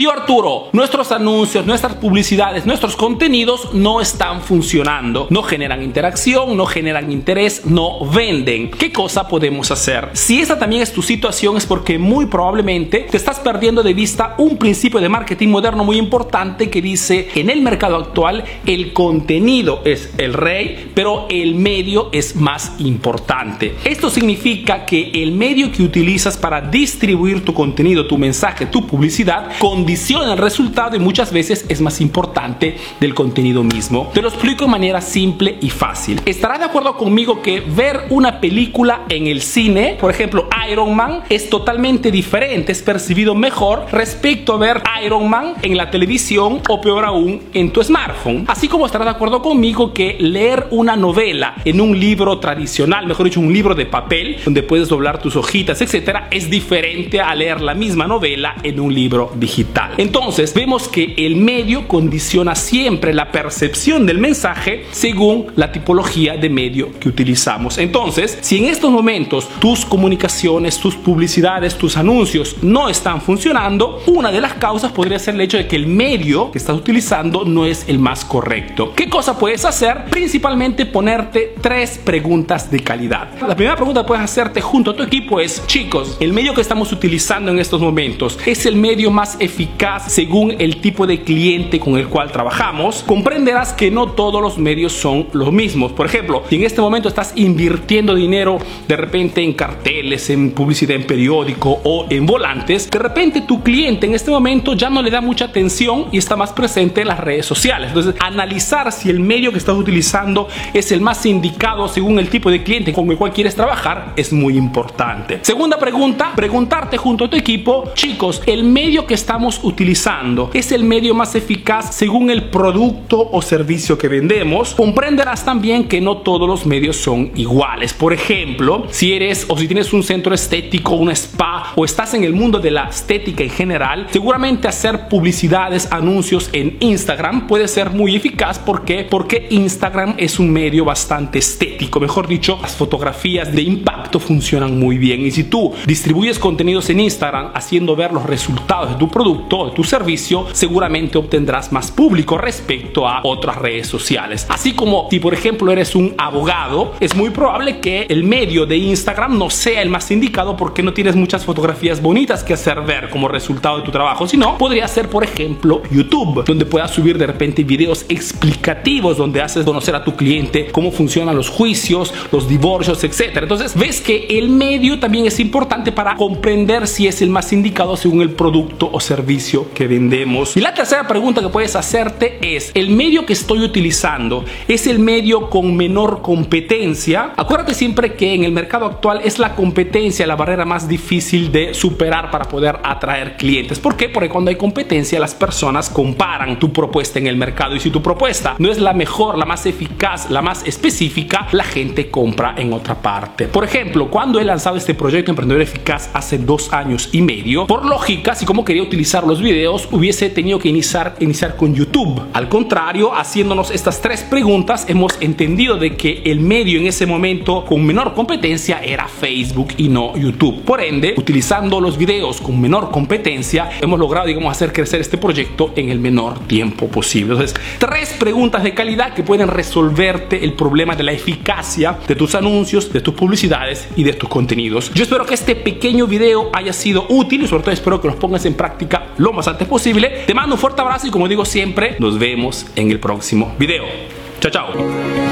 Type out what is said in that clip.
Tío Arturo, nuestros anuncios, nuestras publicidades, nuestros contenidos no están funcionando, no generan interacción, no generan interés, no venden. ¿Qué cosa podemos hacer? Si esa también es tu situación es porque muy probablemente te estás perdiendo de vista un principio de marketing moderno muy importante que dice en el mercado actual el contenido es el rey, pero el medio es más importante. Esto significa que el medio que utilizas para distribuir tu contenido, tu mensaje, tu publicidad, el resultado y muchas veces es más importante del contenido mismo. Te lo explico de manera simple y fácil. Estarás de acuerdo conmigo que ver una película en el cine, por ejemplo Iron Man, es totalmente diferente, es percibido mejor respecto a ver Iron Man en la televisión o peor aún en tu smartphone. Así como estarás de acuerdo conmigo que leer una novela en un libro tradicional, mejor dicho, un libro de papel, donde puedes doblar tus hojitas, etcétera, es diferente a leer la misma novela en un libro digital. Entonces, vemos que el medio condiciona siempre la percepción del mensaje según la tipología de medio que utilizamos. Entonces, si en estos momentos tus comunicaciones, tus publicidades, tus anuncios no están funcionando, una de las causas podría ser el hecho de que el medio que estás utilizando no es el más correcto. ¿Qué cosa puedes hacer? Principalmente ponerte tres preguntas de calidad. La primera pregunta que puedes hacerte junto a tu equipo es, chicos, el medio que estamos utilizando en estos momentos es el medio más eficaz según el tipo de cliente con el cual trabajamos, comprenderás que no todos los medios son los mismos. Por ejemplo, si en este momento estás invirtiendo dinero de repente en carteles, en publicidad en periódico o en volantes, de repente tu cliente en este momento ya no le da mucha atención y está más presente en las redes sociales. Entonces, analizar si el medio que estás utilizando es el más indicado según el tipo de cliente con el cual quieres trabajar es muy importante. Segunda pregunta, preguntarte junto a tu equipo, chicos, el medio que estamos utilizando es el medio más eficaz según el producto o servicio que vendemos, comprenderás también que no todos los medios son iguales. Por ejemplo, si eres o si tienes un centro estético, un spa o estás en el mundo de la estética en general, seguramente hacer publicidades, anuncios en Instagram puede ser muy eficaz. ¿Por qué? Porque Instagram es un medio bastante estético. Mejor dicho, las fotografías de impacto funcionan muy bien. Y si tú distribuyes contenidos en Instagram haciendo ver los resultados de tu producto, todo tu servicio, seguramente obtendrás más público respecto a otras redes sociales. Así como si por ejemplo eres un abogado, es muy probable que el medio de Instagram no sea el más indicado porque no tienes muchas fotografías bonitas que hacer ver como resultado de tu trabajo, sino podría ser por ejemplo YouTube, donde puedas subir de repente videos explicativos donde haces conocer a tu cliente cómo funcionan los juicios, los divorcios, etc. Entonces ves que el medio también es importante para comprender si es el más indicado según el producto o servicio que vendemos. Y la tercera pregunta que puedes hacerte es, ¿el medio que estoy utilizando es el medio con menor competencia? Acuérdate siempre que en el mercado actual es la competencia la barrera más difícil de superar para poder atraer clientes. ¿Por qué? Porque cuando hay competencia las personas comparan tu propuesta en el mercado y si tu propuesta no es la mejor, la más eficaz, la más específica, la gente compra en otra parte. Por ejemplo, cuando he lanzado este proyecto Emprendedor Eficaz hace dos años y medio, por lógica, si como quería utilizar los videos, hubiese tenido que iniciar, iniciar con YouTube. Al contrario, haciéndonos estas tres preguntas, hemos entendido de que el medio en ese momento con menor competencia era Facebook y no YouTube. Por ende, utilizando los videos con menor competencia, hemos logrado, digamos, hacer crecer este proyecto en el menor tiempo posible. Entonces, tres preguntas de calidad que pueden resolverte el problema de la eficacia de tus anuncios, de tus publicidades y de tus contenidos. Yo espero que este pequeño video haya sido útil y sobre todo espero que los pongas en práctica lo más antes posible. Te mando un fuerte abrazo y como digo siempre, nos vemos en el próximo video. Chao, chao.